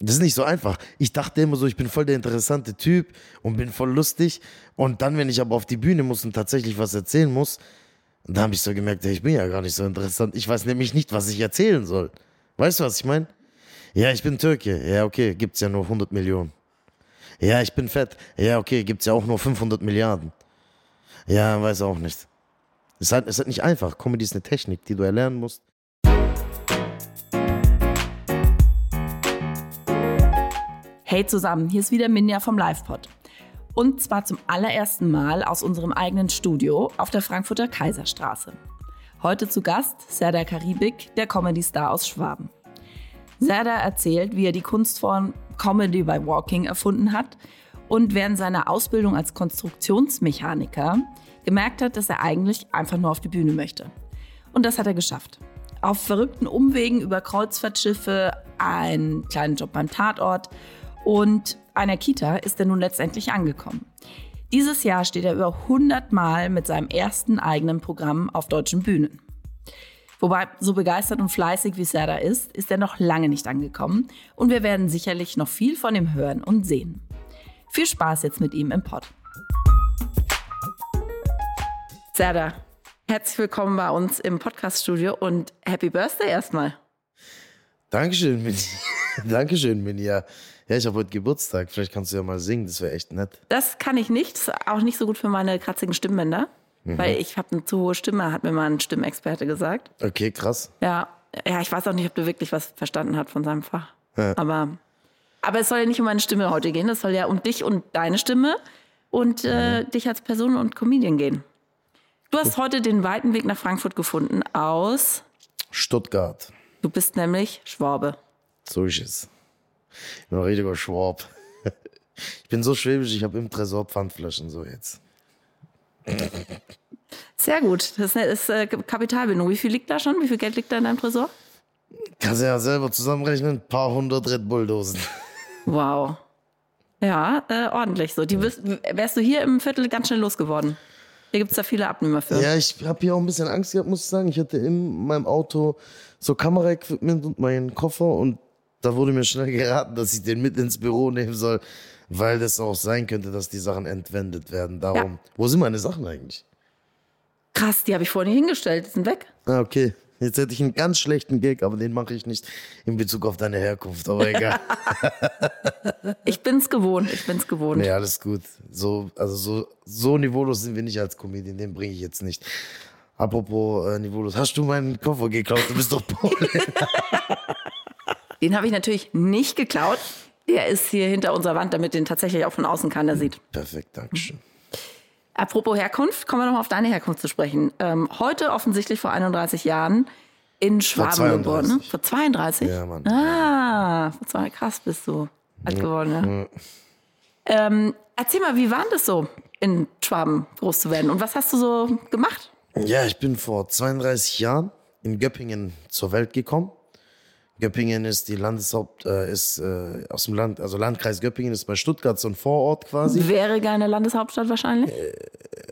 Das ist nicht so einfach. Ich dachte immer so, ich bin voll der interessante Typ und bin voll lustig. Und dann, wenn ich aber auf die Bühne muss und tatsächlich was erzählen muss, da habe ich so gemerkt, ich bin ja gar nicht so interessant. Ich weiß nämlich nicht, was ich erzählen soll. Weißt du, was ich meine? Ja, ich bin Türke. Ja, okay, gibt's ja nur 100 Millionen. Ja, ich bin fett. Ja, okay, gibt's ja auch nur 500 Milliarden. Ja, weiß auch nicht. Es ist halt, es ist halt nicht einfach. Comedy ist eine Technik, die du erlernen musst. Hey zusammen, hier ist wieder Minja vom LivePod. Und zwar zum allerersten Mal aus unserem eigenen Studio auf der Frankfurter Kaiserstraße. Heute zu Gast Serdar Karibik, der Comedy-Star aus Schwaben. Serdar erzählt, wie er die Kunstform Comedy by Walking erfunden hat und während seiner Ausbildung als Konstruktionsmechaniker gemerkt hat, dass er eigentlich einfach nur auf die Bühne möchte. Und das hat er geschafft. Auf verrückten Umwegen über Kreuzfahrtschiffe, einen kleinen Job beim Tatort und einer Kita ist er nun letztendlich angekommen. Dieses Jahr steht er über 100 Mal mit seinem ersten eigenen Programm auf deutschen Bühnen. Wobei, so begeistert und fleißig wie Serda ist, ist er noch lange nicht angekommen und wir werden sicherlich noch viel von ihm hören und sehen. Viel Spaß jetzt mit ihm im Pod. Serda, herzlich willkommen bei uns im Podcast-Studio und Happy Birthday erstmal. Dankeschön, Mini. Dankeschön, Mini. Ja, ich habe heute Geburtstag. Vielleicht kannst du ja mal singen. Das wäre echt nett. Das kann ich nicht. Das ist auch nicht so gut für meine kratzigen Stimmbänder. Mhm. Weil ich habe eine zu hohe Stimme, hat mir mal ein Stimmexperte gesagt. Okay, krass. Ja, ja, ich weiß auch nicht, ob du wirklich was verstanden hast von seinem Fach. Ja. Aber, aber es soll ja nicht um meine Stimme heute gehen. Es soll ja um dich und deine Stimme und äh, mhm. dich als Person und Comedian gehen. Du hast heute den weiten Weg nach Frankfurt gefunden aus Stuttgart. Du bist nämlich Schwabe. So ist es. Ich bin ein richtiger Schwab. Ich bin so schwäbisch, ich habe im Tresor Pfandflaschen so jetzt. Sehr gut. Das ist äh, Kapitalbindung. Wie viel liegt da schon? Wie viel Geld liegt da in deinem Tresor? Kannst du ja selber zusammenrechnen. Ein paar hundert Red Bull-Dosen. Wow. Ja, äh, ordentlich so. Die wirst, wärst du hier im Viertel ganz schnell losgeworden. Hier gibt es da viele Abnehmer für. Ja, ich habe hier auch ein bisschen Angst gehabt, muss ich sagen. Ich hatte in meinem Auto so Kameraequipment und meinen Koffer und da wurde mir schnell geraten, dass ich den mit ins Büro nehmen soll, weil das auch sein könnte, dass die Sachen entwendet werden. Darum, ja. wo sind meine Sachen eigentlich? Krass, die habe ich vorhin hingestellt, die sind weg. Ah, okay. Jetzt hätte ich einen ganz schlechten Gag, aber den mache ich nicht in Bezug auf deine Herkunft, aber egal. ich bin's gewohnt, ich bin's gewohnt. Nee, alles gut. So, also so, so niveaulos sind wir nicht als Comedian, den bringe ich jetzt nicht. Apropos äh, niveaulos, hast du meinen Koffer geklaut? Du bist doch Pole. Den habe ich natürlich nicht geklaut. Der ist hier hinter unserer Wand, damit den tatsächlich auch von außen keiner sieht. Perfekt, Dankeschön. Apropos Herkunft, kommen wir nochmal auf deine Herkunft zu sprechen. Ähm, heute offensichtlich vor 31 Jahren in Schwaben geboren. Ne? Vor 32? Ja, Mann. Ah, vor zwei, krass bist du alt ja. geworden. Ja. ja. Ähm, erzähl mal, wie war das so, in Schwaben groß zu werden? Und was hast du so gemacht? Ja, ich bin vor 32 Jahren in Göppingen zur Welt gekommen. Göppingen ist die Landeshaupt, äh, ist äh, aus dem Land, also Landkreis Göppingen ist bei Stuttgart so ein Vorort quasi. Wäre gerne Landeshauptstadt wahrscheinlich? Äh,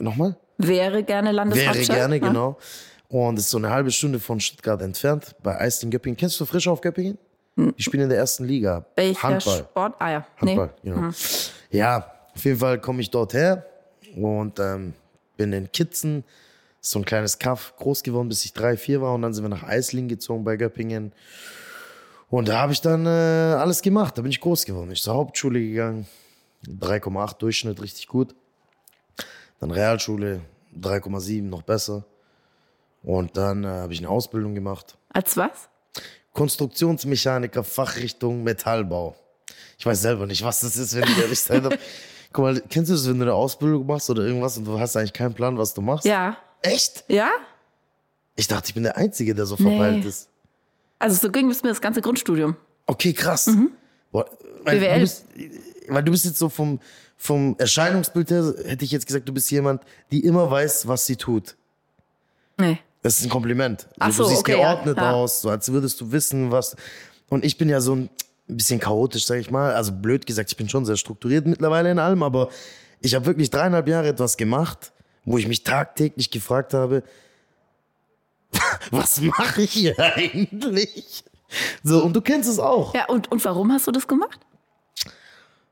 nochmal? Wäre gerne Landeshauptstadt. Wäre gerne, ja. genau. Und ist so eine halbe Stunde von Stuttgart entfernt, bei Eisting Göppingen. Kennst du frisch auf Göppingen? Hm. Die spielen in der ersten Liga. Welcher Handball. Sport? Ah ja. Handball, nee. genau. Hm. Ja, auf jeden Fall komme ich dort her und ähm, bin in Kitzen, so ein kleines Kaff, groß geworden, bis ich drei, vier war. Und dann sind wir nach Eisling gezogen bei Göppingen. Und da habe ich dann äh, alles gemacht. Da bin ich groß geworden. Ich zur Hauptschule gegangen. 3,8 Durchschnitt, richtig gut. Dann Realschule, 3,7, noch besser. Und dann äh, habe ich eine Ausbildung gemacht. Als was? Konstruktionsmechaniker, Fachrichtung Metallbau. Ich weiß selber nicht, was das ist, wenn ich ehrlich sein darf. Guck mal, kennst du das, wenn du eine Ausbildung machst oder irgendwas und du hast eigentlich keinen Plan, was du machst? Ja. Echt? Ja? Ich dachte, ich bin der Einzige, der so verpeilt nee. ist. Also so ging es mir das ganze Grundstudium. Okay, krass. Mhm. Boah, weil, BWL. Du bist, weil du bist jetzt so vom, vom Erscheinungsbild her, hätte ich jetzt gesagt, du bist jemand, die immer weiß, was sie tut. Nee. Das ist ein Kompliment. Ach so, du siehst okay, geordnet ja. aus, so als würdest du wissen, was. Und ich bin ja so ein bisschen chaotisch, sag ich mal. Also blöd gesagt, ich bin schon sehr strukturiert mittlerweile in allem, aber ich habe wirklich dreieinhalb Jahre etwas gemacht, wo ich mich tagtäglich gefragt habe, was mache ich hier eigentlich? So, und du kennst es auch. Ja, und, und warum hast du das gemacht?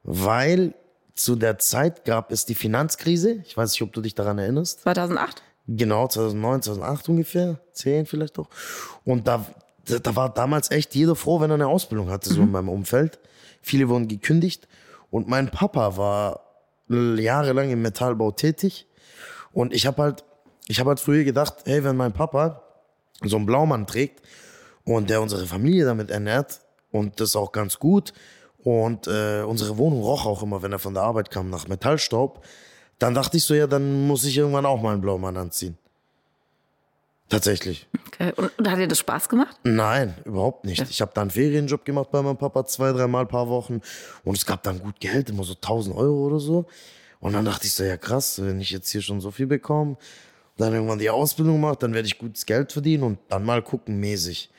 Weil zu der Zeit gab es die Finanzkrise. Ich weiß nicht, ob du dich daran erinnerst. 2008? Genau, 2009, 2008 ungefähr. 10 vielleicht auch. Und da, da war damals echt jeder froh, wenn er eine Ausbildung hatte, so in meinem Umfeld. Viele wurden gekündigt. Und mein Papa war jahrelang im Metallbau tätig. Und ich habe halt, ich habe halt früher gedacht, hey, wenn mein Papa so einen Blaumann trägt und der unsere Familie damit ernährt und das auch ganz gut und äh, unsere Wohnung roch auch immer, wenn er von der Arbeit kam, nach Metallstaub, dann dachte ich so, ja, dann muss ich irgendwann auch mal einen Blaumann anziehen. Tatsächlich. Okay. Und, hat dir das Spaß gemacht? Nein, überhaupt nicht. Ich habe da einen Ferienjob gemacht bei meinem Papa, zwei, dreimal paar Wochen. Und es gab dann gut Geld, immer so 1000 Euro oder so. Und dann dachte ich so, ja krass, wenn ich jetzt hier schon so viel bekomme, dann irgendwann die Ausbildung mache, dann werde ich gutes Geld verdienen und dann mal gucken, mäßig.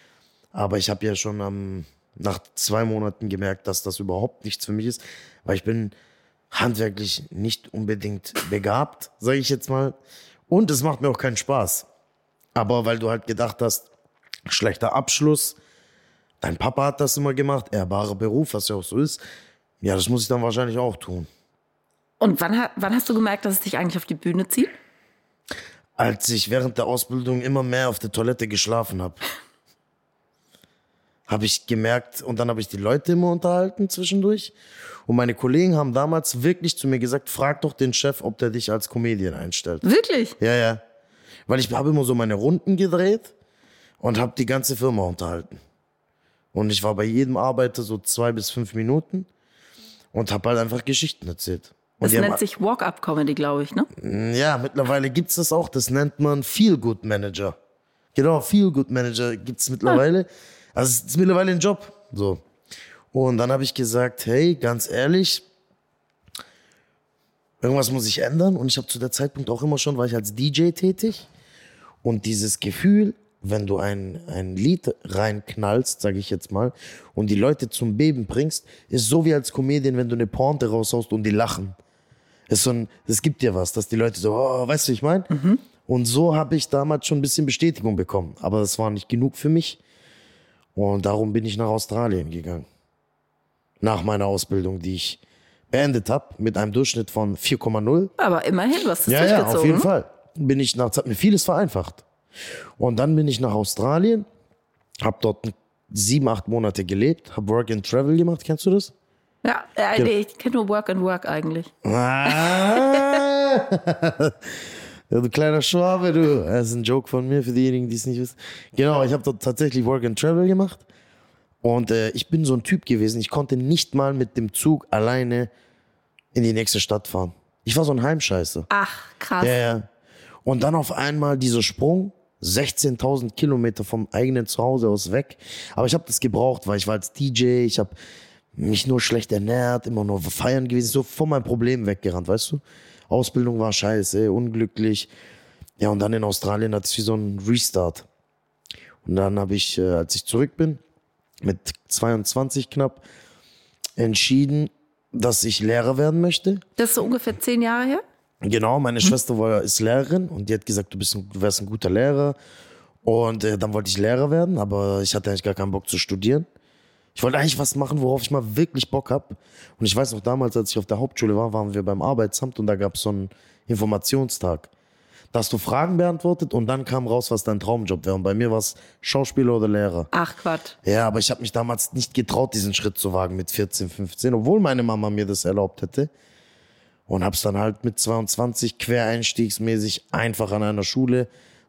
Aber ich habe ja schon am, nach zwei Monaten gemerkt, dass das überhaupt nichts für mich ist, weil ich bin handwerklich nicht unbedingt begabt, sage ich jetzt mal. Und es macht mir auch keinen Spaß. Aber weil du halt gedacht hast, schlechter Abschluss, dein Papa hat das immer gemacht, ehrbarer Beruf, was ja auch so ist. Ja, das muss ich dann wahrscheinlich auch tun. Und wann, wann hast du gemerkt, dass es dich eigentlich auf die Bühne zieht? Als ich während der Ausbildung immer mehr auf der Toilette geschlafen habe, habe ich gemerkt, und dann habe ich die Leute immer unterhalten zwischendurch. Und meine Kollegen haben damals wirklich zu mir gesagt, frag doch den Chef, ob der dich als Comedian einstellt. Wirklich? Ja, ja. Weil ich habe immer so meine Runden gedreht und habe die ganze Firma unterhalten. Und ich war bei jedem Arbeiter so zwei bis fünf Minuten und habe halt einfach Geschichten erzählt. Und Das nennt sich Walk-Up-Comedy, glaube ich, ne? ja, mittlerweile gibt's das auch. Das nennt man Feel Good Manager. Genau, Feel Good Manager gibt's mittlerweile. Also es ist mittlerweile ein Job. So. Und dann habe ich gesagt, hey, ganz ehrlich, irgendwas muss ich ändern. Und ich habe zu der Zeitpunkt auch immer schon, war ich als DJ tätig. Und dieses Gefühl, wenn du ein, ein Lied reinknallst, sage ich jetzt mal, und die Leute zum Beben bringst, ist so wie als Comedian, wenn du eine Pointe raushaust und die lachen. Es, ist so ein, es gibt dir was, dass die Leute so, oh, weißt du, ich meine? Und so habe ich damals schon ein bisschen Bestätigung bekommen. Aber das war nicht genug für mich. Und darum bin ich nach Australien gegangen. Nach meiner Ausbildung, die ich beendet habe, mit einem Durchschnitt von 4,0. Aber immerhin, hast es Ja, ja, auf jeden Fall. Bin ich nach, das hat mir vieles vereinfacht. Und dann bin ich nach Australien, habe dort sieben, acht Monate gelebt, habe Work and Travel gemacht. Kennst du das? Ja, äh, nee, ich kenne nur Work and Work eigentlich. Ah. du kleiner Schwabe, du. Das ist ein Joke von mir für diejenigen, die es nicht wissen. Genau, ich habe dort tatsächlich Work and Travel gemacht. Und äh, ich bin so ein Typ gewesen, ich konnte nicht mal mit dem Zug alleine in die nächste Stadt fahren. Ich war so ein Heimscheißer. Ach, krass. Ja, ja. Und dann auf einmal dieser Sprung, 16.000 Kilometer vom eigenen Zuhause aus weg. Aber ich habe das gebraucht, weil ich war als DJ, ich habe mich nur schlecht ernährt, immer nur feiern gewesen, so von meinem Problem weggerannt, weißt du? Ausbildung war scheiße, unglücklich. Ja, und dann in Australien hatte ich wie so einen Restart. Und dann habe ich, äh, als ich zurück bin, mit 22 knapp, entschieden, dass ich Lehrer werden möchte. Das ist so ungefähr zehn Jahre her? Genau, meine Schwester war, ist Lehrerin und die hat gesagt, du, bist ein, du wärst ein guter Lehrer. Und äh, dann wollte ich Lehrer werden, aber ich hatte eigentlich gar keinen Bock zu studieren. Ich wollte eigentlich was machen, worauf ich mal wirklich Bock hab. Und ich weiß noch damals, als ich auf der Hauptschule war, waren wir beim Arbeitsamt und da gab es so einen Informationstag. Da hast du Fragen beantwortet und dann kam raus, was dein Traumjob wäre. Und bei mir war es Schauspieler oder Lehrer. Ach, Quatsch. Ja, aber ich habe mich damals nicht getraut, diesen Schritt zu wagen mit 14, 15, obwohl meine Mama mir das erlaubt hätte. Und hab's dann halt mit 22 quereinstiegsmäßig einfach an einer Schule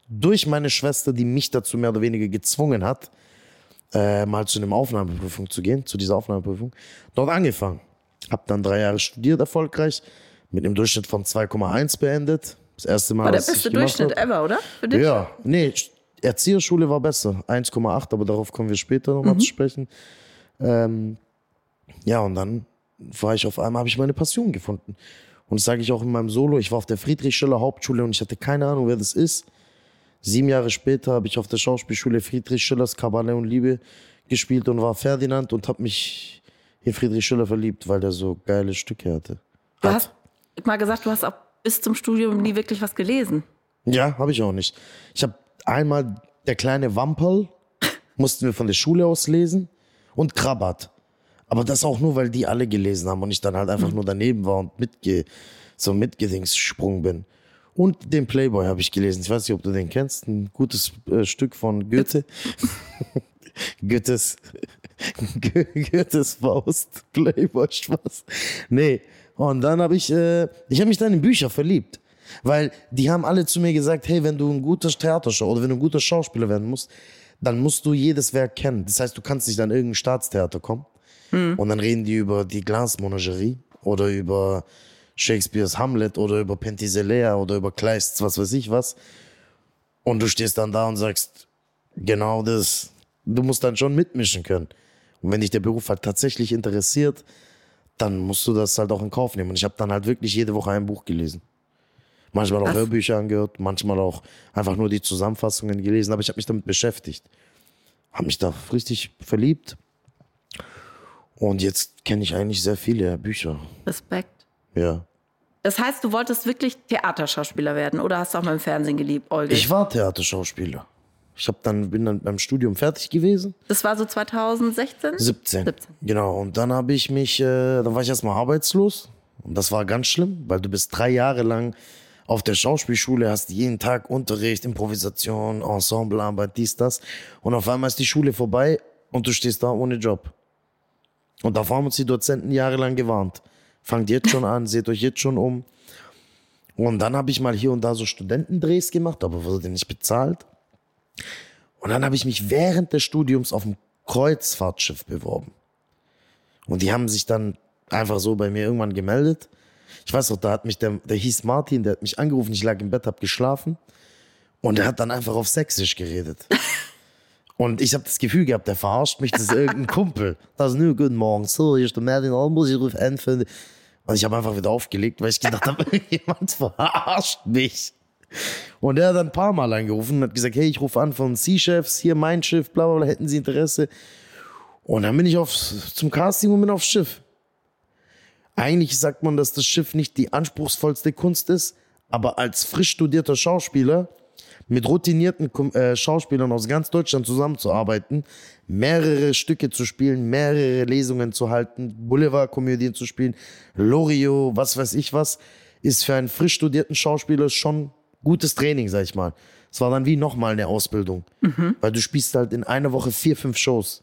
durch meine Schwester, die mich dazu mehr oder weniger gezwungen hat, äh, mal zu einem Aufnahmeprüfung zu gehen, zu dieser Aufnahmeprüfung, dort angefangen. Hab dann drei Jahre studiert erfolgreich, mit einem Durchschnitt von 2,1 beendet. Das erste Mal, War der beste Durchschnitt ever, oder? Für dich? Ja, nee, Erzieherschule war besser. 1,8, aber darauf kommen wir später nochmal Mhm. zu sprechen. Ähm, ja, und dann war ich auf einmal, habe ich meine Passion gefunden. Und das sage ich auch in meinem Solo. Ich war auf der Friedrich-Schiller Hauptschule und ich hatte keine Ahnung, wer das ist. Sieben Jahre später habe ich auf der Schauspielschule Friedrich Schillers Kabarett und Liebe gespielt und war Ferdinand und habe mich in Friedrich Schiller verliebt, weil der so geile Stücke hatte. Du Hat. hast mal gesagt, du hast auch bis zum Studium nie wirklich was gelesen. Ja, habe ich auch nicht. Ich habe einmal der kleine Wamperl mussten wir von der Schule aus lesen und Krabat. Aber das auch nur, weil die alle gelesen haben und ich dann halt einfach nur daneben war und mitge so mitgedingsgesprungen bin. Und den Playboy habe ich gelesen. Ich weiß nicht, ob du den kennst. Ein gutes äh, Stück von Goethe. Goethes, Goethes Faust. Playboy, Spaß. Nee. Und dann habe ich, äh, ich habe mich dann in Bücher verliebt. Weil die haben alle zu mir gesagt, hey, wenn du ein guter Theaterschau oder wenn du ein guter Schauspieler werden musst, dann musst du jedes Werk kennen. Das heißt, du kannst nicht an irgendein Staatstheater kommen und dann reden die über die Glasmonagerie oder über Shakespeares Hamlet oder über Penthesilea oder über Kleists, was weiß ich was. Und du stehst dann da und sagst, genau das. Du musst dann schon mitmischen können. Und wenn dich der Beruf halt tatsächlich interessiert, dann musst du das halt auch in Kauf nehmen. Und ich habe dann halt wirklich jede Woche ein Buch gelesen. Manchmal auch Was? Hörbücher angehört, manchmal auch einfach nur die Zusammenfassungen gelesen, aber ich habe mich damit beschäftigt. Habe mich da richtig verliebt. Und jetzt kenne ich eigentlich sehr viele Bücher. Respekt. Ja. Das heißt, du wolltest wirklich Theaterschauspieler werden oder hast du auch mal im Fernsehen geliebt, Olga? Ich war Theaterschauspieler. Ich hab dann, bin dann beim Studium fertig gewesen. das war so 2016? 17. 17. Genau. Und dann habe ich mich, äh, dann war ich erstmal arbeitslos. Und das war ganz schlimm, weil du bist drei Jahre lang auf der Schauspielschule, hast jeden Tag Unterricht, Improvisation, Ensemblearbeit, dies, das. Und auf einmal ist die Schule vorbei und du stehst da ohne Job. Und davor haben uns die Dozenten jahrelang gewarnt. Fangt jetzt schon an, seht euch jetzt schon um. Und dann habe ich mal hier und da so Studentendrehs gemacht, aber wurde nicht bezahlt. Und dann habe ich mich während des Studiums auf dem Kreuzfahrtschiff beworben. Und die haben sich dann einfach so bei mir irgendwann gemeldet. Ich weiß noch, da hat mich der, der hieß Martin, der hat mich angerufen, ich lag im Bett, hab geschlafen. Und er hat dann einfach auf Sächsisch geredet. Und ich habe das Gefühl gehabt, der verarscht mich, das ist irgendein Kumpel. Das ist nur guten Morgen, so, hier ist der Martin Almus, ich rufe an für... Und ich habe einfach wieder aufgelegt, weil ich gedacht habe, jemand verarscht mich. Und er hat dann ein paar Mal angerufen und hat gesagt, hey, ich rufe an von Sea-Chefs, hier mein Schiff, bla bla bla, hätten Sie Interesse? Und dann bin ich auf, zum Casting und bin aufs Schiff. Eigentlich sagt man, dass das Schiff nicht die anspruchsvollste Kunst ist, aber als frisch studierter Schauspieler mit routinierten äh, Schauspielern aus ganz Deutschland zusammenzuarbeiten, mehrere Stücke zu spielen, mehrere Lesungen zu halten, Boulevardkomödien zu spielen, Loriot, was weiß ich was, ist für einen frisch studierten Schauspieler schon gutes Training, sag ich mal. Es war dann wie nochmal eine Ausbildung, weil du spielst halt in einer Woche vier, fünf Shows.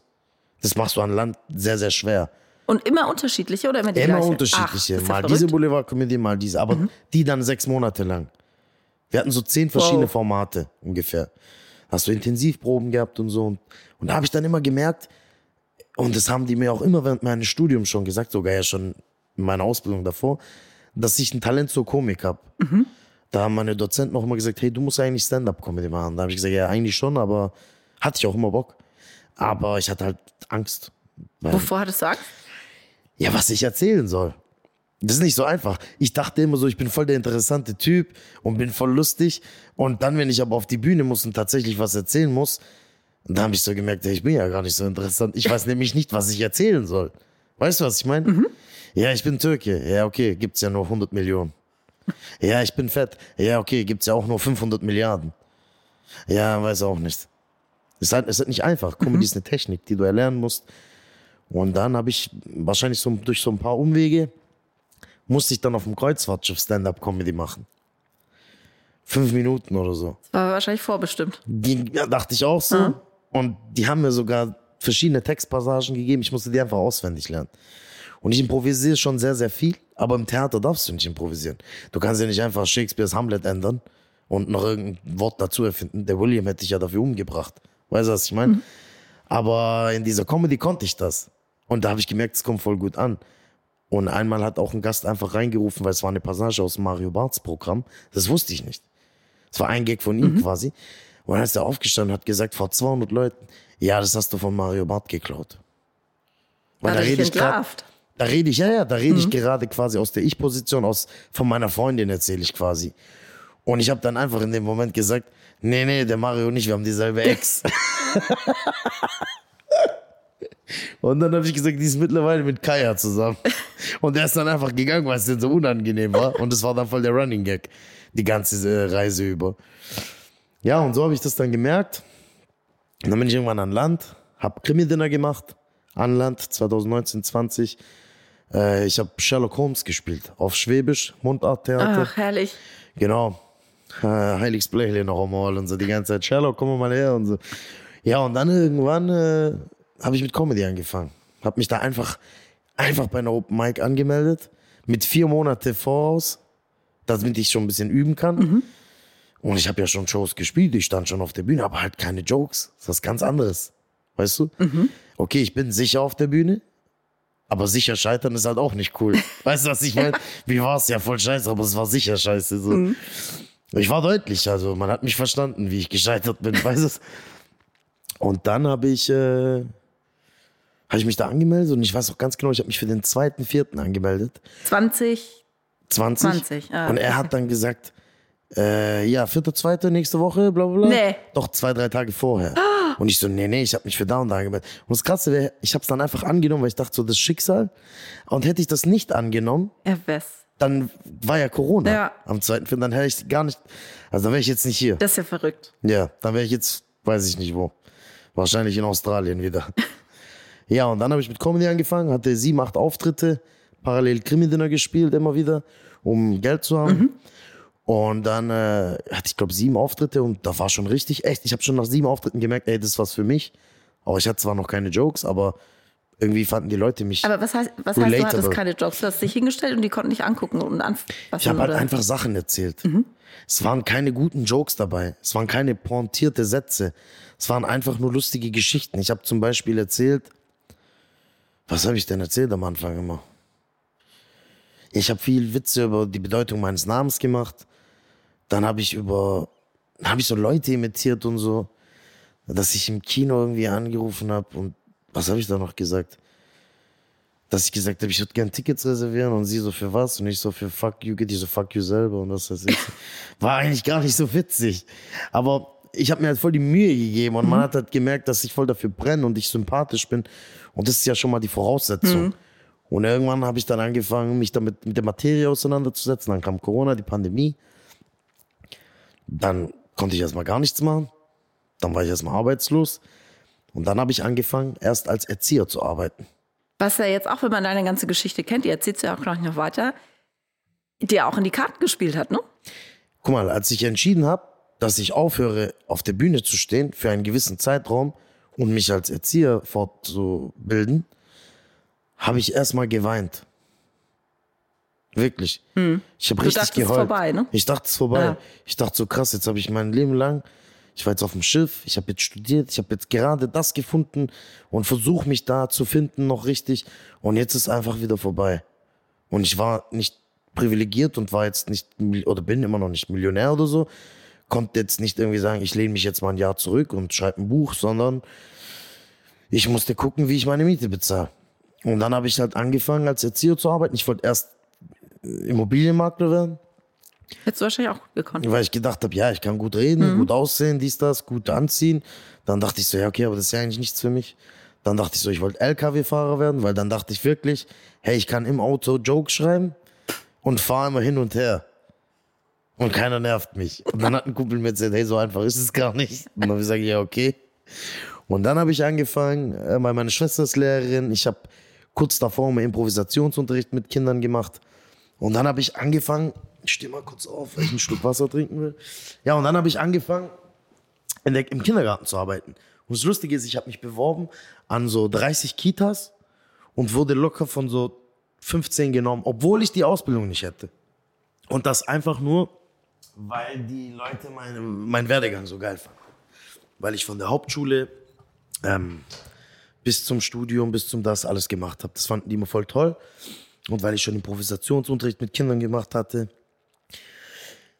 Das machst du an Land sehr, sehr schwer. Und immer unterschiedliche oder immer die Immer gleiche? unterschiedliche. Ach, mal verrückt. diese Boulevardkomödie, mal diese. Aber die dann sechs Monate lang. Wir hatten so zehn verschiedene Wow. Formate ungefähr. Hast du Intensivproben gehabt und so. Und, und da habe ich dann immer gemerkt, und das haben die mir auch immer während meines Studiums schon gesagt, sogar ja schon in meiner Ausbildung davor, dass ich ein Talent zur Komik habe. Da haben meine Dozenten auch immer gesagt, hey, du musst eigentlich Stand-up-Comedy machen. Da habe ich gesagt, ja, eigentlich schon, aber hatte ich auch immer Bock. Aber ich hatte halt Angst. Wovor hattest du Angst? ja, was ich erzählen soll. Das ist nicht so einfach. Ich dachte immer so, ich bin voll der interessante Typ und bin voll lustig. Und dann, wenn ich aber auf die Bühne muss und tatsächlich was erzählen muss, dann habe ich so gemerkt, ich bin ja gar nicht so interessant. Ich weiß nämlich nicht, was ich erzählen soll. Weißt du, was ich meine? Ja, ich bin Türke. Ja, okay, gibt's ja nur 100 Millionen. Ja, ich bin fett. Ja, okay, gibt's ja auch nur 500 Milliarden. Ja, weiß auch nicht. Es ist halt, es ist nicht einfach. Comedy ist eine Technik, die du erlernen musst. Und dann habe ich wahrscheinlich so durch so ein paar Umwege musste ich dann auf dem Kreuzfahrtschiff Stand-up-Comedy machen. Fünf Minuten oder so. Das war wahrscheinlich vorbestimmt. Die, ja, dachte ich auch so. Und die haben mir sogar verschiedene Textpassagen gegeben. Ich musste die einfach auswendig lernen. Und ich improvisiere schon sehr, sehr viel. Aber im Theater darfst du nicht improvisieren. Du kannst ja nicht einfach Shakespeares Hamlet ändern und noch irgendein Wort dazu erfinden. Der William hätte dich ja dafür umgebracht. Weißt du, was ich meine? Aber in dieser Comedy konnte ich das. Und da habe ich gemerkt, es kommt voll gut an. Und einmal hat auch ein Gast einfach reingerufen, weil es war eine Passage aus Mario Barths Programm. Das wusste ich nicht. Es war ein Gag von ihm quasi. Und dann ist er aufgestanden und hat gesagt, vor 200 Leuten, ja, das hast du von Mario Barth geklaut. Weil da rede ich gerade, da rede ich, ja, ja, da rede ich gerade quasi aus der Ich-Position, aus, von meiner Freundin erzähle ich quasi. Und ich habe dann einfach in dem Moment gesagt, nee, nee, der Mario und ich, wir haben dieselbe Ex. und dann habe ich gesagt, die ist mittlerweile mit Kaya zusammen. Und der ist dann einfach gegangen, weil es denn so unangenehm war. Und das war dann voll der Running Gag, die ganze äh, Reise über. Ja, und so habe ich das dann gemerkt. Und dann bin ich irgendwann an Land, habe Krimi-Dinner gemacht, an Land 2019, 20. Äh, ich habe Sherlock Holmes gespielt, auf Schwäbisch, Mundarttheater. Ach, herrlich. Genau. Äh, Heiligs Blechle noch einmal und so die ganze Zeit. Sherlock, komm mal her und so. Ja, und dann irgendwann habe ich mit Comedy angefangen. Habe mich da einfach, einfach bei einer Open Mic angemeldet. Mit vier Monate voraus, damit ich schon ein bisschen üben kann. Und ich habe ja schon Shows gespielt, ich stand schon auf der Bühne, aber halt keine Jokes. Das ist was ganz anderes. Weißt du? Okay, ich bin sicher auf der Bühne, aber sicher scheitern ist halt auch nicht cool. Weißt du, was ich meine? Wie war es ja voll scheiße, aber es war sicher scheiße. So. Ich war deutlich, also man hat mich verstanden, wie ich gescheitert bin, weißt du? Und dann habe ich, äh, habe ich mich da angemeldet und ich weiß auch ganz genau, ich habe mich für den zweiten, vierten angemeldet. 20. 20. 20, ah, und er hat dann gesagt, äh, ja, vierte, zweite, nächste Woche, bla bla bla. Nee. Doch zwei, drei Tage vorher. Und ich so, nee, nee, ich habe mich für da und da angemeldet. Und das Krasse wäre, ich habe es dann einfach angenommen, weil ich dachte so, das Schicksal. Und hätte ich das nicht angenommen, Ja, dann war ja Corona Ja. am zweiten, vierten, dann hätte ich gar nicht, also dann wäre ich jetzt nicht hier. Das ist ja verrückt. Ja, dann wäre ich jetzt, weiß ich nicht wo. Wahrscheinlich in Australien wieder. ja, und dann habe ich mit Comedy angefangen, hatte sieben, acht Auftritte, parallel Krimi-Dinner gespielt, immer wieder, um Geld zu haben. Und dann äh, hatte ich, glaube sieben Auftritte und da war schon richtig echt. Ich habe schon nach sieben Auftritten gemerkt, ey, das ist was für mich. Aber ich hatte zwar noch keine Jokes, aber irgendwie fanden die Leute mich. Aber was heißt, was heißt du hattest keine Jobs? Du hast dich hingestellt und die konnten dich angucken und anfassen? Ich habe halt einfach Sachen erzählt. Es waren keine guten Jokes dabei. Es waren keine pointierte Sätze. Es waren einfach nur lustige Geschichten. Ich habe zum Beispiel erzählt, was habe ich denn erzählt am Anfang immer? Ich habe viel Witze über die Bedeutung meines Namens gemacht. Dann habe ich über, habe ich so Leute imitiert und so, dass ich im Kino irgendwie angerufen habe und was habe ich da noch gesagt? dass ich gesagt habe, ich würde gerne Tickets reservieren und sie so für was und ich so für fuck you, geht die so fuck you selber und was weiß ich. War eigentlich gar nicht so witzig. Aber ich habe mir halt voll die Mühe gegeben und man hat halt gemerkt, dass ich voll dafür brenne und ich sympathisch bin. Und das ist ja schon mal die Voraussetzung. Und irgendwann habe ich dann angefangen, mich damit mit der Materie auseinanderzusetzen. Dann kam Corona, die Pandemie. Dann konnte ich erstmal gar nichts machen. Dann war ich erstmal arbeitslos. Und dann habe ich angefangen, erst als Erzieher zu arbeiten. Was ja jetzt auch, wenn man deine ganze Geschichte kennt, die erzählst du ja auch gleich noch weiter, dir auch in die Karten gespielt hat, ne? Guck mal, als ich entschieden habe, dass ich aufhöre, auf der Bühne zu stehen für einen gewissen Zeitraum und mich als Erzieher fortzubilden, habe ich erstmal geweint. Wirklich. Ich habe richtig Hm. dachtest, geheult. vorbei, ne? Ich dachte, es ist vorbei. Ja. Ich dachte so krass, jetzt habe ich mein Leben lang, ich war jetzt auf dem Schiff, ich habe jetzt studiert, ich habe jetzt gerade das gefunden und versuche mich da zu finden noch richtig und jetzt ist einfach wieder vorbei. Und ich war nicht privilegiert und war jetzt nicht, oder bin immer noch nicht Millionär oder so, konnte jetzt nicht irgendwie sagen, ich lehne mich jetzt mal ein Jahr zurück und schreibe ein Buch, sondern ich musste gucken, wie ich meine Miete bezahle. Und dann habe ich halt angefangen, als Erzieher zu arbeiten. Ich wollte erst Immobilienmakler werden, Hättest du wahrscheinlich auch gut gekonnt. weil ich gedacht habe, ja, ich kann gut reden, gut aussehen, dies, das, gut anziehen. Dann dachte ich so, ja, okay, aber das ist ja eigentlich nichts für mich. Dann dachte ich so, ich wollte LKW-Fahrer werden, weil dann dachte ich wirklich, hey, ich kann im Auto Jokes schreiben und fahre immer hin und her. Und keiner nervt mich. Und dann hat ein Kumpel mir gesagt, hey, so einfach ist es gar nicht. Und dann habe ich ja, okay. Und dann habe ich angefangen, äh, weil meine Schwester ist Lehrerin. Ich habe kurz davor mal Improvisationsunterricht mit Kindern gemacht. Und dann habe ich angefangen, ich stehe mal kurz auf, weil ich einen Schluck Wasser trinken will. Ja, und dann habe ich angefangen, der, im Kindergarten zu arbeiten. Und das Lustige ist, ich habe mich beworben an so 30 Kitas und wurde locker von so 15 genommen, obwohl ich die Ausbildung nicht hätte. Und das einfach nur, weil die Leute meine, meinen Werdegang so geil fanden. Weil ich von der Hauptschule ähm, bis zum Studium, bis zum das alles gemacht habe. Das fanden die immer voll toll. Und weil ich schon Improvisationsunterricht mit Kindern gemacht hatte,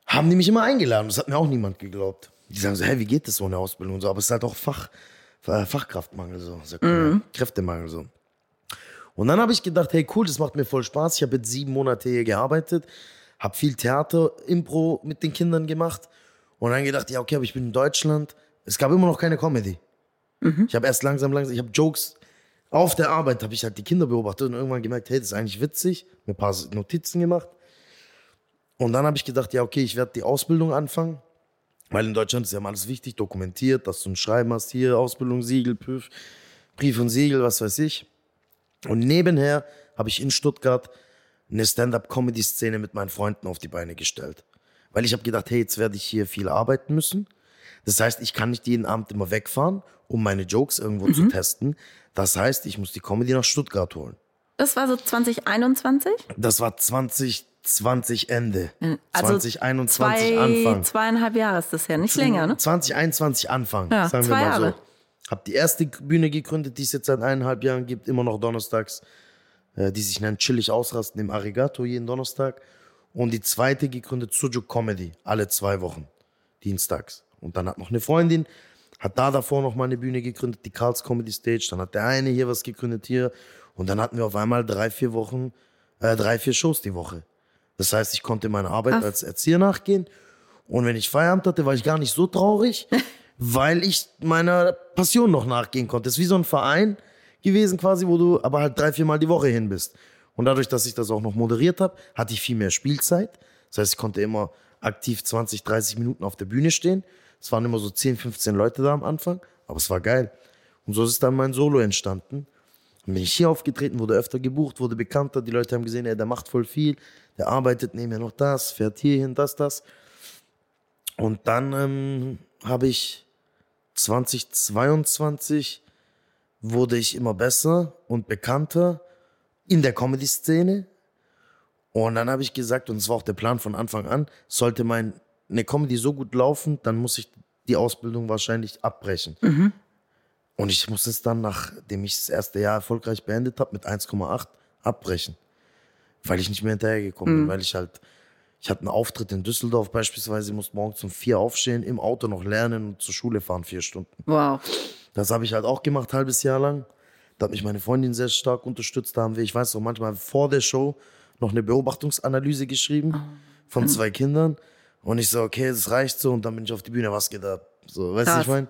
haben die mich immer eingeladen. Das hat mir auch niemand geglaubt. Die sagen so, hey, wie geht das so eine Ausbildung und so? Aber es ist halt auch Fach, äh, Fachkraftmangel so, ja. Kräftemangel so. Und dann habe ich gedacht, hey cool, das macht mir voll Spaß. Ich habe jetzt sieben Monate hier gearbeitet, habe viel Theater, Impro mit den Kindern gemacht und dann gedacht, ja okay, aber ich bin in Deutschland. Es gab immer noch keine Comedy. Ich habe erst langsam, langsam, ich habe Jokes auf der Arbeit, habe ich halt die Kinder beobachtet und irgendwann gemerkt, hey, das ist eigentlich witzig, mir ein paar Notizen gemacht. Und dann habe ich gedacht, ja okay, ich werde die Ausbildung anfangen. Weil in Deutschland ist ja alles wichtig, dokumentiert, dass du ein Schreiben hast, hier Ausbildung, Siegel, Prüf, Brief und Siegel, was weiß ich. Und nebenher habe ich in Stuttgart eine Stand-up-Comedy-Szene mit meinen Freunden auf die Beine gestellt. Weil ich habe gedacht, hey, jetzt werde ich hier viel arbeiten müssen. Das heißt, ich kann nicht jeden Abend immer wegfahren, um meine Jokes irgendwo Mhm. zu testen. Das heißt, ich muss die Comedy nach Stuttgart holen. Das war so 2021? Das war 2020 Ende. Also 2021 zwei, Anfang. Zweieinhalb Jahre ist das ja, nicht länger, ne? 2021 Anfang, Ja, sagen wir mal Jahre. so. Hab die erste Bühne gegründet, die es jetzt seit eineinhalb Jahren gibt, immer noch donnerstags, äh, die sich nennt Chillig Ausrasten im Arigato jeden Donnerstag. Und die zweite gegründet, Sujuk Comedy, alle zwei Wochen, dienstags. Und dann hat noch eine Freundin, hat da davor noch mal eine Bühne gegründet, die Karls Comedy Stage. Dann hat der eine hier was gegründet hier. Und dann hatten wir auf einmal drei, vier Wochen, äh, drei, vier Shows die Woche. Das heißt, ich konnte meiner Arbeit Krass. als Erzieher nachgehen. Und wenn ich Feierabend hatte, war ich gar nicht so traurig, weil ich meiner Passion noch nachgehen konnte. Das ist wie so ein Verein gewesen quasi, wo du aber halt drei, vier Mal die Woche hin bist. Und dadurch, dass ich das auch noch moderiert habe, hatte ich viel mehr Spielzeit. Das heißt, ich konnte immer aktiv 20, 30 Minuten auf der Bühne stehen. Es waren immer so 10, 15 Leute da am Anfang, aber es war geil. Und so ist dann mein Solo entstanden. Dann bin ich hier aufgetreten, wurde öfter gebucht, wurde bekannter. Die Leute haben gesehen, ey, der macht voll viel, der arbeitet nebenher noch das, fährt hierhin, das, das. Und dann ähm, habe ich 2022 wurde ich immer besser und bekannter in der Comedy-Szene. Und dann habe ich gesagt, und es war auch der Plan von Anfang an, sollte meine Comedy so gut laufen, dann muss ich die Ausbildung wahrscheinlich abbrechen. Und ich muss es dann, nachdem ich das erste Jahr erfolgreich beendet habe, mit 1,8 abbrechen. Weil ich nicht mehr hinterhergekommen bin, weil ich halt, ich hatte einen Auftritt in Düsseldorf beispielsweise, ich musste morgens um vier aufstehen, im Auto noch lernen und zur Schule fahren, vier Stunden. Wow. Das habe ich halt auch gemacht, halbes Jahr lang. Da hat mich meine Freundin sehr stark unterstützt. Da haben wir, ich weiß noch, manchmal vor der Show noch eine Beobachtungsanalyse geschrieben von zwei Kindern. Und ich so, okay, das reicht so. Und dann bin ich auf die Bühne, was geht ab? So, weißt du, Krass. ich meine?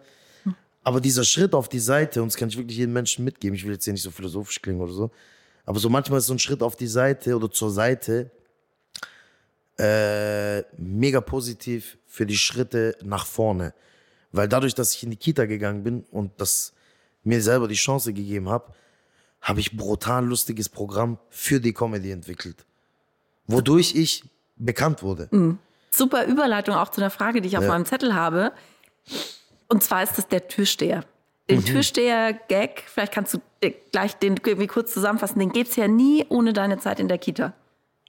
Aber dieser Schritt auf die Seite, und das kann ich wirklich jedem Menschen mitgeben, ich will jetzt hier nicht so philosophisch klingen oder so, aber so manchmal ist so ein Schritt auf die Seite oder zur Seite äh, mega positiv für die Schritte nach vorne. Weil dadurch, dass ich in die Kita gegangen bin und das mir selber die Chance gegeben habe, habe ich brutal lustiges Programm für die Comedy entwickelt. Wodurch ich bekannt wurde. Super Überleitung auch zu einer Frage, die ich auf Ja. meinem Zettel habe. Und zwar ist das der Türsteher. Den Mhm. Türsteher-Gag, vielleicht kannst du dir gleich den irgendwie kurz zusammenfassen, den gibt's ja nie ohne deine Zeit in der Kita.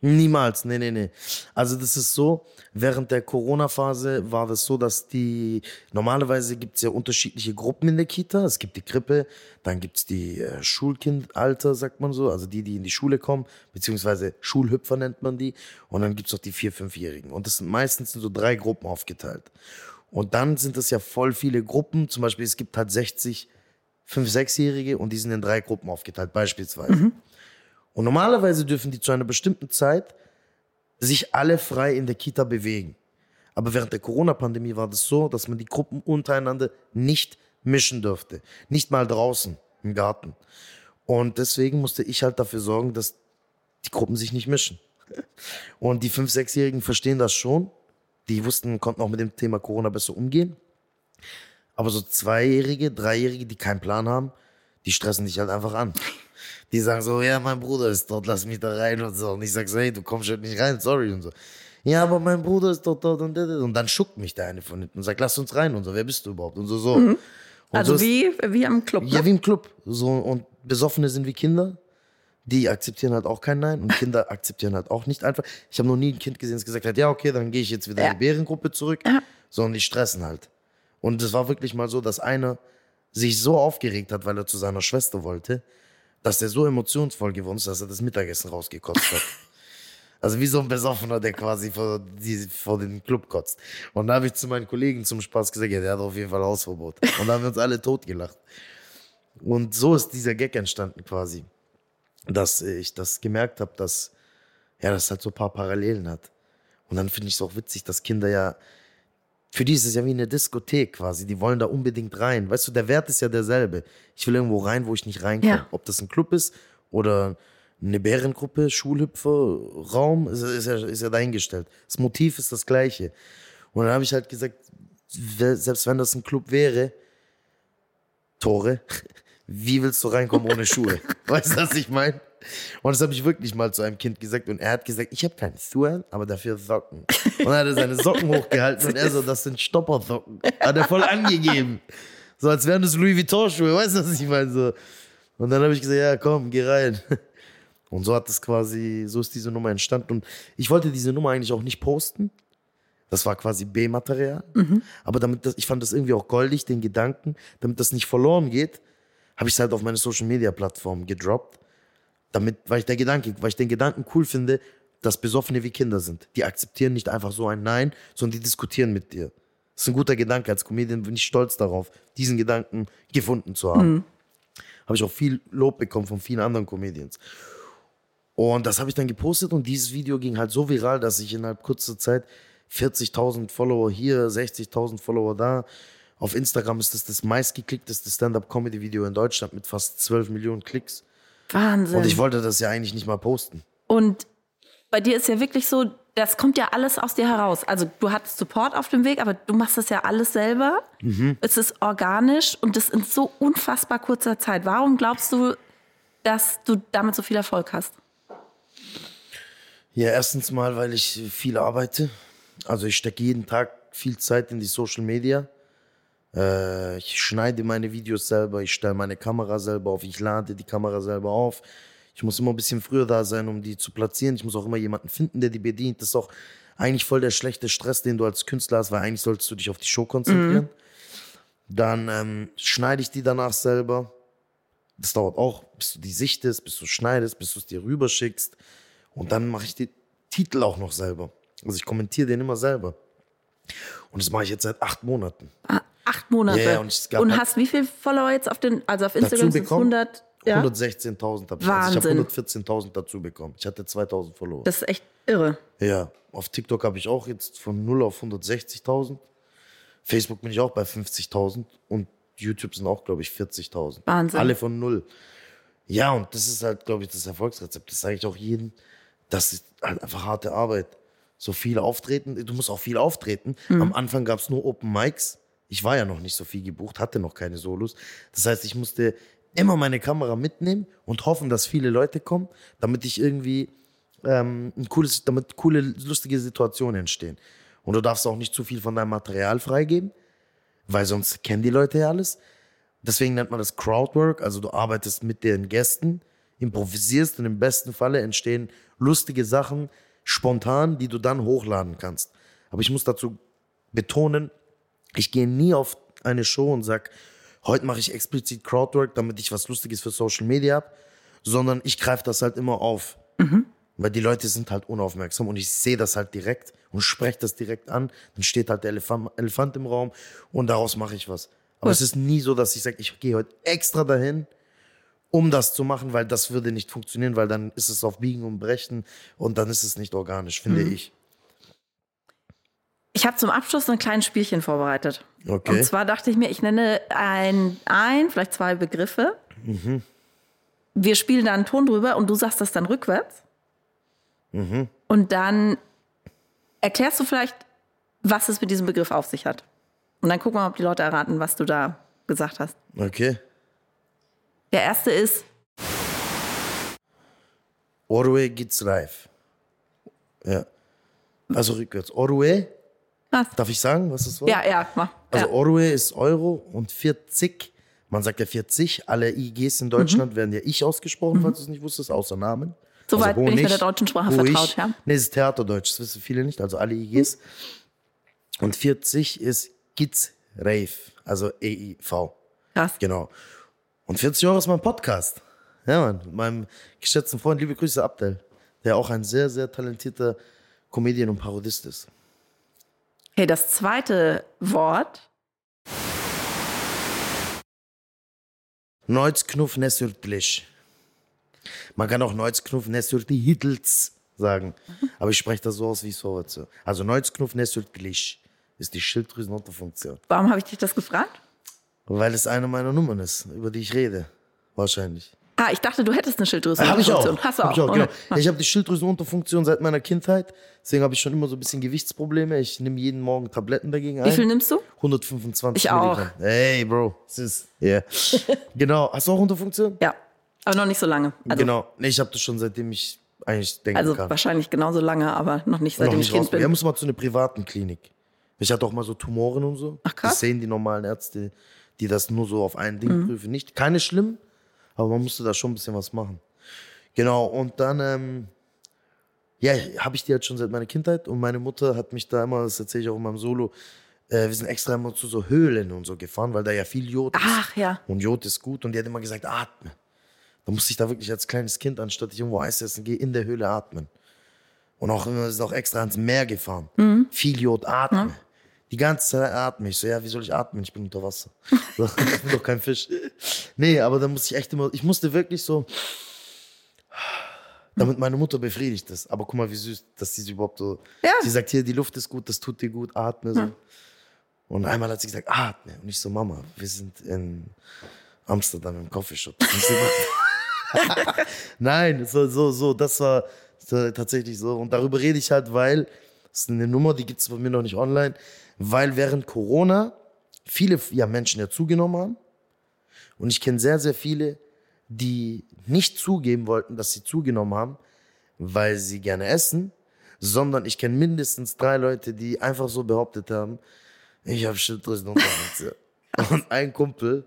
Niemals, nee, nee, nee. Also das ist so, während der Corona-Phase war das so, dass die, normalerweise gibt es ja unterschiedliche Gruppen in der Kita. Es gibt die Krippe, dann gibt es die äh, Schulkindalter, sagt man so, also die, die in die Schule kommen, beziehungsweise Schulhüpfer nennt man die. Und dann gibt es auch die Vier-, Fünfjährigen. Und das sind meistens in so drei Gruppen aufgeteilt. Und dann sind es ja voll viele Gruppen, zum Beispiel es gibt halt 60 Fünf-, Sechsjährige und die sind in drei Gruppen aufgeteilt, beispielsweise. Und normalerweise dürfen die zu einer bestimmten Zeit sich alle frei in der Kita bewegen. Aber während der Corona-Pandemie war das so, dass man die Gruppen untereinander nicht mischen durfte. Nicht mal draußen im Garten. Und deswegen musste ich halt dafür sorgen, dass die Gruppen sich nicht mischen. Und die Fünf-, Sechsjährigen verstehen das schon. Die wussten, konnten auch mit dem Thema Corona besser umgehen. Aber so Zweijährige, Dreijährige, die keinen Plan haben, die stressen dich halt einfach an. Die sagen so, ja, mein Bruder ist dort, lass mich da rein und so. Und ich sag so, hey, du kommst schon nicht rein, sorry und so. Ja, aber mein Bruder ist dort, dort und. Und dann schuckt mich der eine von hinten und sagt, lass uns rein und so. Wer bist du überhaupt? Und so, so. Und Also so wie, wie am Club. ja, Ne? wie im Club. So, und Besoffene sind wie Kinder. Die akzeptieren halt auch kein Nein. Und Kinder akzeptieren halt auch nicht einfach. Ich habe noch nie ein Kind gesehen, das gesagt hat, ja, okay, dann gehe ich jetzt wieder Ja. in die Bärengruppe zurück. Sondern die stressen halt. Und es war wirklich mal so, dass einer sich so aufgeregt hat, weil er zu seiner Schwester wollte, dass der so emotionsvoll geworden ist, dass er das Mittagessen rausgekotzt hat. Also wie so ein Besoffener, der quasi vor, die, vor den Club kotzt. Und da habe ich zu meinen Kollegen zum Spaß gesagt, ja, der hat auf jeden Fall Hausverbot. Und da haben wir uns alle totgelacht. Und so ist dieser Gag entstanden quasi. Dass ich das gemerkt habe, dass ja, das halt so ein paar Parallelen hat. Und dann finde ich es auch witzig, dass Kinder ja, für die ist es ja wie eine Diskothek quasi. Die wollen da unbedingt rein. Weißt du, der Wert ist ja derselbe. Ich will irgendwo rein, wo ich nicht reinkomme. Ja. Ob das ein Club ist oder eine Bärengruppe, Schulhüpfer, Raum, ist, ist, ja, ist ja dahingestellt. Das Motiv ist das gleiche. Und dann habe ich halt gesagt, selbst wenn das ein Club wäre, Tore, wie willst du reinkommen ohne Schuhe? Weißt du, was ich meine? Und das habe ich wirklich mal zu einem Kind gesagt und er hat gesagt, ich habe keine Schuhe, aber dafür Socken. Und dann hat er seine Socken hochgehalten und er so, das sind Stoppersocken. Hat er voll angegeben. So als wären das Louis Vuitton-Schuhe, weißt du, was ich meine? So. Und dann habe ich gesagt, ja komm, geh rein. Und so hat es quasi, so ist diese Nummer entstanden. Und ich wollte diese Nummer eigentlich auch nicht posten. Das war quasi B-Material. Aber damit das, ich fand das irgendwie auch goldig, den Gedanken, damit das nicht verloren geht, habe ich es halt auf meine Social Media Plattform gedroppt. Damit, weil ich der Gedanke, weil ich den Gedanken cool finde, dass Besoffene wie Kinder sind. Die akzeptieren nicht einfach so ein Nein, sondern die diskutieren mit dir. Das ist ein guter Gedanke. Als Comedian bin ich stolz darauf, diesen Gedanken gefunden zu haben. Habe ich auch viel Lob bekommen von vielen anderen Comedians. Und das habe ich dann gepostet und dieses Video ging halt so viral, dass ich innerhalb kurzer Zeit 40.000 Follower hier, 60.000 Follower da. Auf Instagram ist das das meistgeklickteste Stand-up-Comedy-Video in Deutschland mit fast 12 Millionen Klicks. Wahnsinn. Und ich wollte das ja eigentlich nicht mal posten. Und bei dir ist ja wirklich so, das kommt ja alles aus dir heraus. Also du hattest Support auf dem Weg, aber du machst das ja alles selber. Es ist organisch und das in so unfassbar kurzer Zeit. Warum glaubst du, dass du damit so viel Erfolg hast? Ja, erstens mal, weil ich viel arbeite. Also ich stecke jeden Tag viel Zeit in die Social Media. Äh, ich schneide meine Videos selber, ich stelle meine Kamera selber auf, ich lade die Kamera selber auf. Ich muss immer ein bisschen früher da sein, um die zu platzieren. Ich muss auch immer jemanden finden, der die bedient. Das ist auch eigentlich voll der schlechte Stress, den du als Künstler hast, weil eigentlich solltest du dich auf die Show konzentrieren. Dann ähm, schneide ich die danach selber. Das dauert auch, bis du die sichtest, bis du schneidest, bis du es dir rüberschickst. Und dann mache ich die Titel auch noch selber. Also ich kommentiere den immer selber. Und das mache ich jetzt seit acht Monaten. Acht Monate. Ja, und und halt- hast wie viele Follower jetzt auf den, also auf Instagram es bekommen? 100? Ja? 116.000 habe ich. Also ich Wahnsinn. habe 114.000 dazu bekommen. Ich hatte 2.000 Follower. Das ist echt irre. ja, auf TikTok habe ich auch jetzt von 0 auf 160.000. Facebook bin ich auch bei 50.000 und YouTube sind auch, glaube ich, 40.000. Wahnsinn. Alle von null. Ja, und das ist halt, glaube ich, das Erfolgsrezept. Das sage ich auch jedem. Das ist halt einfach harte Arbeit. So viel auftreten. Du musst auch viel auftreten. Am Anfang gab es nur Open Mics. Ich war ja noch nicht so viel gebucht, hatte noch keine Solos. Das heißt, ich musste immer meine Kamera mitnehmen und hoffen, dass viele Leute kommen, damit ich irgendwie ähm, ein cooles, damit coole, lustige Situationen entstehen. Und du darfst auch nicht zu viel von deinem Material freigeben, weil sonst kennen die Leute ja alles. Deswegen nennt man das Crowdwork, also du arbeitest mit den Gästen, improvisierst und im besten Falle entstehen lustige Sachen spontan, die du dann hochladen kannst. Aber ich muss dazu betonen, ich gehe nie auf eine Show und sag, heute mache ich explizit Crowdwork, damit ich was Lustiges für Social Media habe, sondern ich greife das halt immer auf. Weil die Leute sind halt unaufmerksam und ich sehe das halt direkt und spreche das direkt an. Dann steht halt der Elefant, Elefant im Raum und daraus mache ich was. Aber es ist nie so, dass ich sage, ich gehe heute extra dahin, um das zu machen, weil das würde nicht funktionieren, weil dann ist es auf Biegen und Brechen und dann ist es nicht organisch, finde ich. Ich habe zum Abschluss ein kleines Spielchen vorbereitet. Okay. Und zwar dachte ich mir, ich nenne ein, ein vielleicht zwei Begriffe. Mhm. Wir spielen da einen Ton drüber und du sagst das dann rückwärts. Mhm. Und dann erklärst du vielleicht, was es mit diesem Begriff auf sich hat. Und dann gucken wir mal, ob die Leute erraten, was du da gesagt hast. Okay. Der erste ist, Orwe geht's live. Ja. Also rückwärts. Orwe, was? darf ich sagen, was das war? Ja, ja, mach. Also ja. Orwe ist Euro und 40, man sagt ja 40, alle IGs in Deutschland Mhm. werden ja ich ausgesprochen, falls du es nicht wusstest, außer Namen. Also Soweit bin ich mit der deutschen Sprache vertraut, ja. Nee, es ist Theaterdeutsch, das wissen viele nicht, also alle IGs. Und 40 ist Kids Rave, also EIV. Krass. Genau. Und 40 Euro ist mein Podcast. Ja, Mann. Mit meinem geschätzten Freund, liebe Grüße, Abdel, der auch ein sehr, sehr talentierter Comedian und Parodist ist. Okay, das zweite Wort. Neuzknuff Nessurtlich. Man kann auch Neuzknuff Nessurti Hittels sagen. Aber ich spreche das so aus, wie ich es vorwärts höre. Also Neuzknuff Nessurtlich ist die Schilddrüsenunterfunktion. Warum habe ich dich das gefragt? Weil es eine meiner Nummern ist, über die ich rede. Wahrscheinlich. Ah, ich dachte, du hättest eine Schilddrüse. Habe ich auch. Hast du Hab auch? ich auch, genau. Okay. Ich habe die Schilddrüsenunterfunktion seit meiner Kindheit. Deswegen habe ich schon immer so ein bisschen Gewichtsprobleme. Ich nehme jeden Morgen Tabletten dagegen ein. Wie viel nimmst du? 125 Ich auch. Milligramm. Hey, Bro. Das ist, yeah. genau. Hast du auch Unterfunktion? Ja, aber noch nicht so lange. Also, genau. Nee, ich habe das schon seitdem ich eigentlich denken also kann. wahrscheinlich genauso lange, aber noch nicht Noch seitdem nicht ich Kind Er bin. muss mal zu einer privaten Klinik. Ich hatte auch mal so Tumoren und so. Ach, krass. Das sehen die normalen Ärzte, die das nur so auf ein Ding Mhm. prüfen. Nicht, keine schlimm, aber man musste da schon ein bisschen was machen. Genau, und dann, ähm, ja, habe ich die halt schon seit meiner Kindheit und meine Mutter hat mich da immer, das erzähle ich auch in meinem Solo, äh, wir sind extra immer zu so Höhlen und so gefahren, weil da ja viel Jod ist. Ach ja. Und Jod ist gut und die hat immer gesagt, atme. Da musste ich da wirklich als kleines Kind, anstatt ich irgendwo Eis essen gehe, in der Höhle atmen. Und auch immer ist auch extra ans Meer gefahren. Viel Jod, atme. Die ganze Zeit atme ich. So, ja, wie soll ich atmen? Ich bin unter Wasser. So, ich bin doch kein Fisch. Nee, aber da musste ich echt immer, ich musste wirklich so, damit meine Mutter befriedigt ist. Aber guck mal, wie süß, dass sie überhaupt so, Ja. sie sagt hier, die Luft ist gut, das tut dir gut, atme so. Und einmal hat sie gesagt, atme. Und ich so, Mama, wir sind in Amsterdam im Coffeeshop. Nein, so, so, so, das war tatsächlich so. Und darüber rede ich halt, weil, das ist eine Nummer, die gibt es bei mir noch nicht online, weil während Corona viele ja, Menschen ja zugenommen haben. Und ich kenne sehr, sehr viele, die nicht zugeben wollten, dass sie zugenommen haben, weil sie gerne essen, sondern ich kenne mindestens drei Leute, die einfach so behauptet haben, ich habe Schilddrüsenunterfunktion. Und ein Kumpel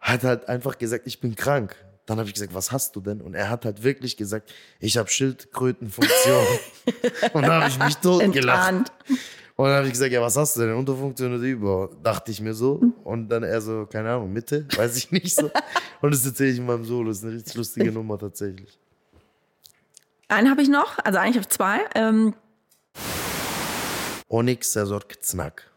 hat halt einfach gesagt, ich bin krank. Dann habe ich gesagt, was hast du denn? Und er hat halt wirklich gesagt, ich habe Schildkrötenfunktion. Und da habe ich mich totgelacht. Und dann habe ich gesagt, ja, was hast du denn? Unterfunktion oder über? Dachte ich mir so. Und dann er so, keine Ahnung, Mitte, weiß ich nicht so. Und das erzähle ich in meinem Solo. Das ist eine richtig lustige Nummer tatsächlich. Einen habe ich noch, also eigentlich habe ich zwei. Ähm, Onyx Sazork Znack.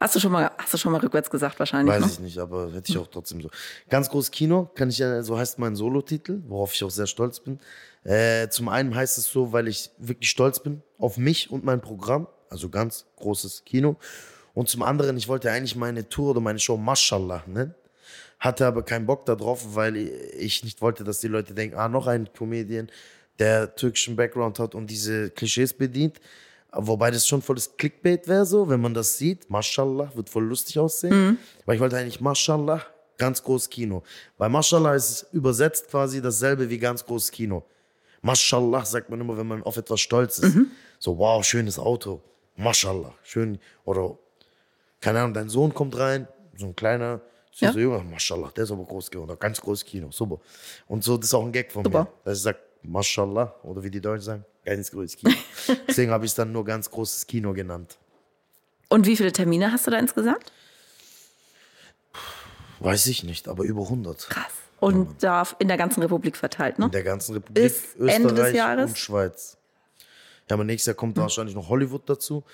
hast, du schon mal, hast du schon mal rückwärts gesagt wahrscheinlich? Weiß ne? ich nicht, aber hätte ich auch trotzdem so. Ganz groß Kino, kann ich ja, so heißt mein Solo-Titel, worauf ich auch sehr stolz bin. Äh, zum einen heißt es so, weil ich wirklich stolz bin auf mich und mein Programm, also ganz großes Kino. Und zum anderen, ich wollte eigentlich meine Tour oder meine Show Mashallah nennen. Hatte aber keinen Bock darauf, weil ich nicht wollte, dass die Leute denken, ah, noch ein Comedian, der türkischen Background hat und diese Klischees bedient. Wobei das schon volles Clickbait wäre so, wenn man das sieht. Mashallah, wird voll lustig aussehen. Weil ich wollte eigentlich Mashallah, ganz groß Kino. Bei Mashallah ist übersetzt quasi dasselbe wie ganz groß Kino. Mashallah sagt man immer, wenn man auf etwas stolz ist. So, wow, schönes Auto. Mashallah, schön. Oder, keine Ahnung, dein Sohn kommt rein, so ein kleiner, Ja. süßer Junge, Mashallah, der ist aber groß geworden. Oder ganz groß Kino, super. Und so, das ist auch ein Gag von Super. mir. Dass ich sage, Mashallah, oder wie die Deutschen sagen, ganz großes Kino. Deswegen habe ich es dann nur ganz großes Kino genannt. Und wie viele Termine hast du da insgesamt? Weiß ich nicht, aber über 100. Krass. Und da in der ganzen Republik verteilt, ne? In der ganzen Republik, Bis Ende des Österreich Jahres? und Schweiz. Ja, aber nächstes Jahr kommt wahrscheinlich noch Hollywood dazu.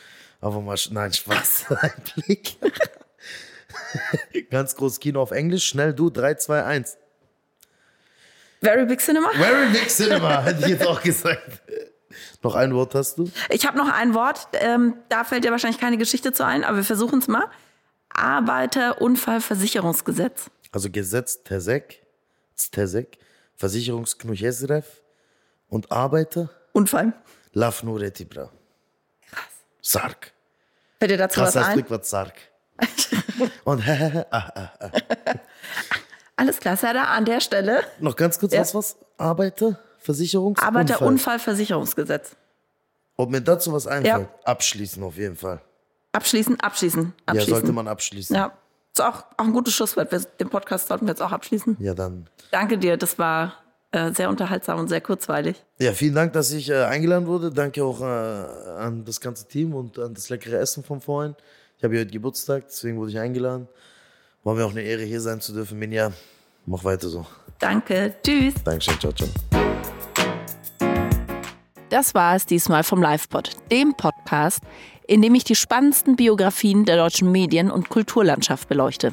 Aber mal, nein, Spaß, ein Blick. Ganz großes Kino auf Englisch. Schnell du, 3, 2, 1. Very Big Cinema? Very big cinema, hätte ich jetzt auch gesagt. Noch ein Wort hast du? Ich habe noch ein Wort, ähm, da fällt dir wahrscheinlich keine Geschichte zu ein, aber wir versuchen es mal. Arbeiterunfallversicherungsgesetz. Also Gesetz Tesek, Tesek, Versicherungsknuch Esref und Arbeiter Unfall. Lafnu Retibra. Krass. Sarg. Fällt dir dazu was Krass ein? Blick, was Sarg. Und ah, Alles klar, Serda, an der Stelle noch ganz kurz, Ja. was was? Arbeiter, Versicherungs Arbeiterunfallversicherungsgesetz. Ob mir dazu was einfällt? Abschließen auf jeden Fall. Abschließen, abschließen, Ja, abschließen. sollte man abschließen. Ja, ist auch, auch ein gutes Schlusswort. Den Podcast sollten wir jetzt auch abschließen. Ja, dann. Danke dir, das war äh, sehr unterhaltsam und sehr kurzweilig. Ja, vielen Dank, dass ich äh, eingeladen wurde. Danke auch äh, an das ganze Team und an das leckere Essen von vorhin. Ich habe hier heute Geburtstag, deswegen wurde ich eingeladen. War mir auch eine Ehre, hier sein zu dürfen. Minja, mach weiter so. Danke, tschüss. Dankeschön, ciao, ciao. Das war es diesmal vom LivePod, dem Podcast, in dem ich die spannendsten Biografien der deutschen Medien- und Kulturlandschaft beleuchte.